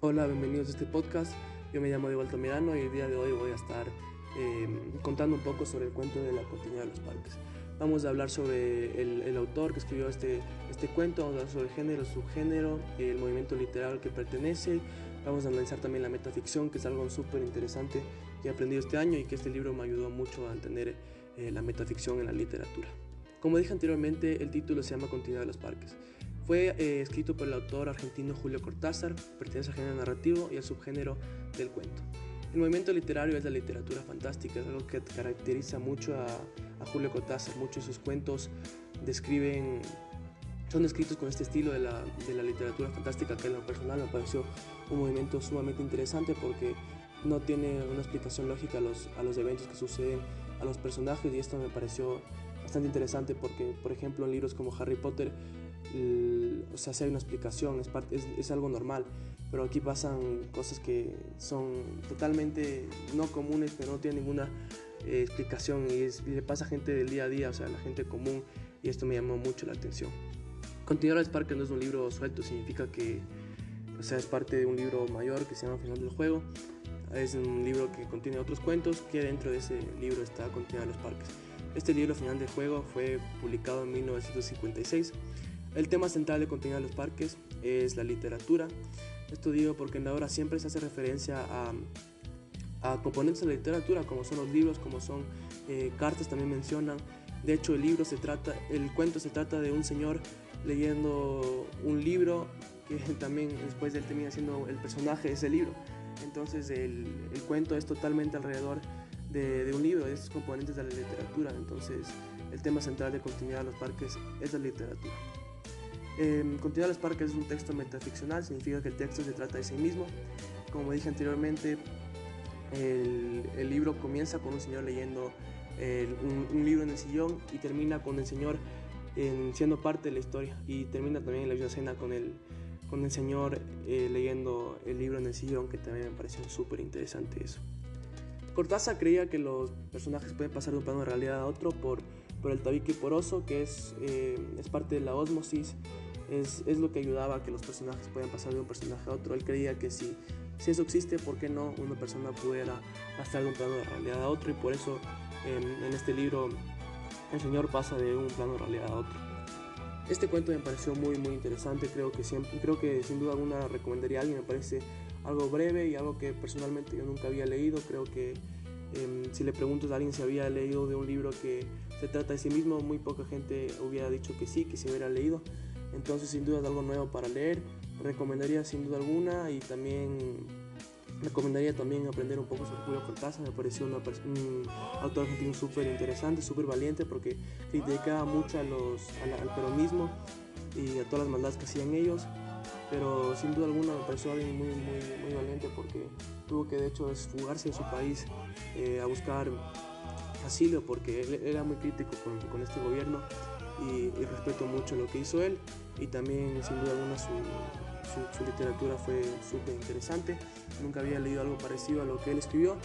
Hola, bienvenidos a este podcast. Yo me llamo Diego Altamirano y el día de hoy voy a estar eh, contando un poco sobre el cuento de la continuidad de los parques. Vamos a hablar sobre el, autor que escribió este, este cuento, vamos a hablar sobre el género, subgénero, el movimiento literal al que pertenece. Vamos a analizar también la metaficción, que es algo súper interesante que he aprendido este año y que este libro me ayudó mucho a entender eh, la metaficción en la literatura. Como dije anteriormente, el título se llama Continuidad de los parques. Fue eh, escrito por el autor argentino Julio Cortázar, pertenece al género narrativo y al subgénero del cuento. El movimiento literario es la literatura fantástica, es algo que caracteriza mucho a, Julio Cortázar. Muchos de sus cuentos describen, son escritos con este estilo de la, literatura fantástica que en lo personal me pareció un movimiento sumamente interesante porque no tiene una explicación lógica a los, a los eventos que suceden a los personajes y esto me pareció bastante interesante porque, por ejemplo, en libros como Harry Potter o sea, si hay una explicación, es, parte, es, algo normal, pero aquí pasan cosas que son totalmente no comunes, pero no tienen ninguna eh, explicación y, le pasa a gente del día a día, o sea, la gente común, y esto me llamó mucho la atención. Continuar al Parque no es un libro suelto, significa que, o sea, es parte de un libro mayor que se llama Final del Juego. Es un libro que contiene otros cuentos que dentro de ese libro está Continuar los Parques. Este libro, Final del Juego, fue publicado en 1956 el tema central de Continuidad de los Parques es la literatura. Esto digo porque en la obra siempre se hace referencia a, componentes de la literatura, como son los libros, como son eh, cartas, también mencionan. De hecho, el libro se trata, el cuento se trata de un señor leyendo un libro que también después él termina siendo el personaje de ese libro. Entonces el, cuento es totalmente alrededor de, de, un libro, de esos componentes de la literatura. Entonces el tema central de continuidad de los parques es la literatura. Eh, Continuar los parques es un texto metaficcional, significa que el texto se trata de sí mismo. Como dije anteriormente, el, libro comienza con un señor leyendo un, libro en el sillón y termina con el señor siendo parte de la historia y termina también en la misma escena con el, con el señor eh, leyendo el libro en el sillón, que también me pareció súper interesante eso. Cortázar creía que los personajes pueden pasar de un plano de realidad a otro por, por el tabique poroso, que es, eh, es parte de la osmosis es, es, lo que ayudaba a que los personajes puedan pasar de un personaje a otro. Él creía que si, si eso existe, ¿por qué no una persona pudiera pasar de un plano de realidad a otro? Y por eso en, este libro el Señor pasa de un plano de realidad a otro. Este cuento me pareció muy muy interesante, creo que, siempre, creo que sin duda alguna recomendaría a alguien, me parece algo breve y algo que personalmente yo nunca había leído, creo que em, si le preguntas a alguien si había leído de un libro que se trata de sí mismo, muy poca gente hubiera dicho que sí, que se hubiera leído. Entonces sin duda es algo nuevo para leer. Recomendaría sin duda alguna y también recomendaría también aprender un poco sobre Julio Cortázar. Me pareció un autor argentino súper interesante, súper valiente porque criticaba mucho a los, al peronismo y a todas las maldades que hacían ellos. Pero sin duda alguna me pareció alguien muy, muy, valiente porque tuvo que de hecho fugarse de su país eh, a buscar asilo porque él era muy crítico con este gobierno y, respeto mucho lo que hizo él y también sin duda alguna su, su, literatura fue súper interesante. Nunca había leído algo parecido a lo que él escribió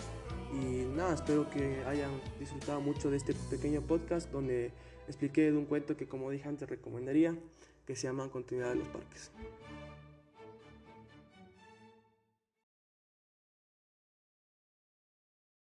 y nada, espero que hayan disfrutado mucho de este pequeño podcast donde expliqué de un cuento que como dije antes recomendaría que se llama Continuidad de los Parques.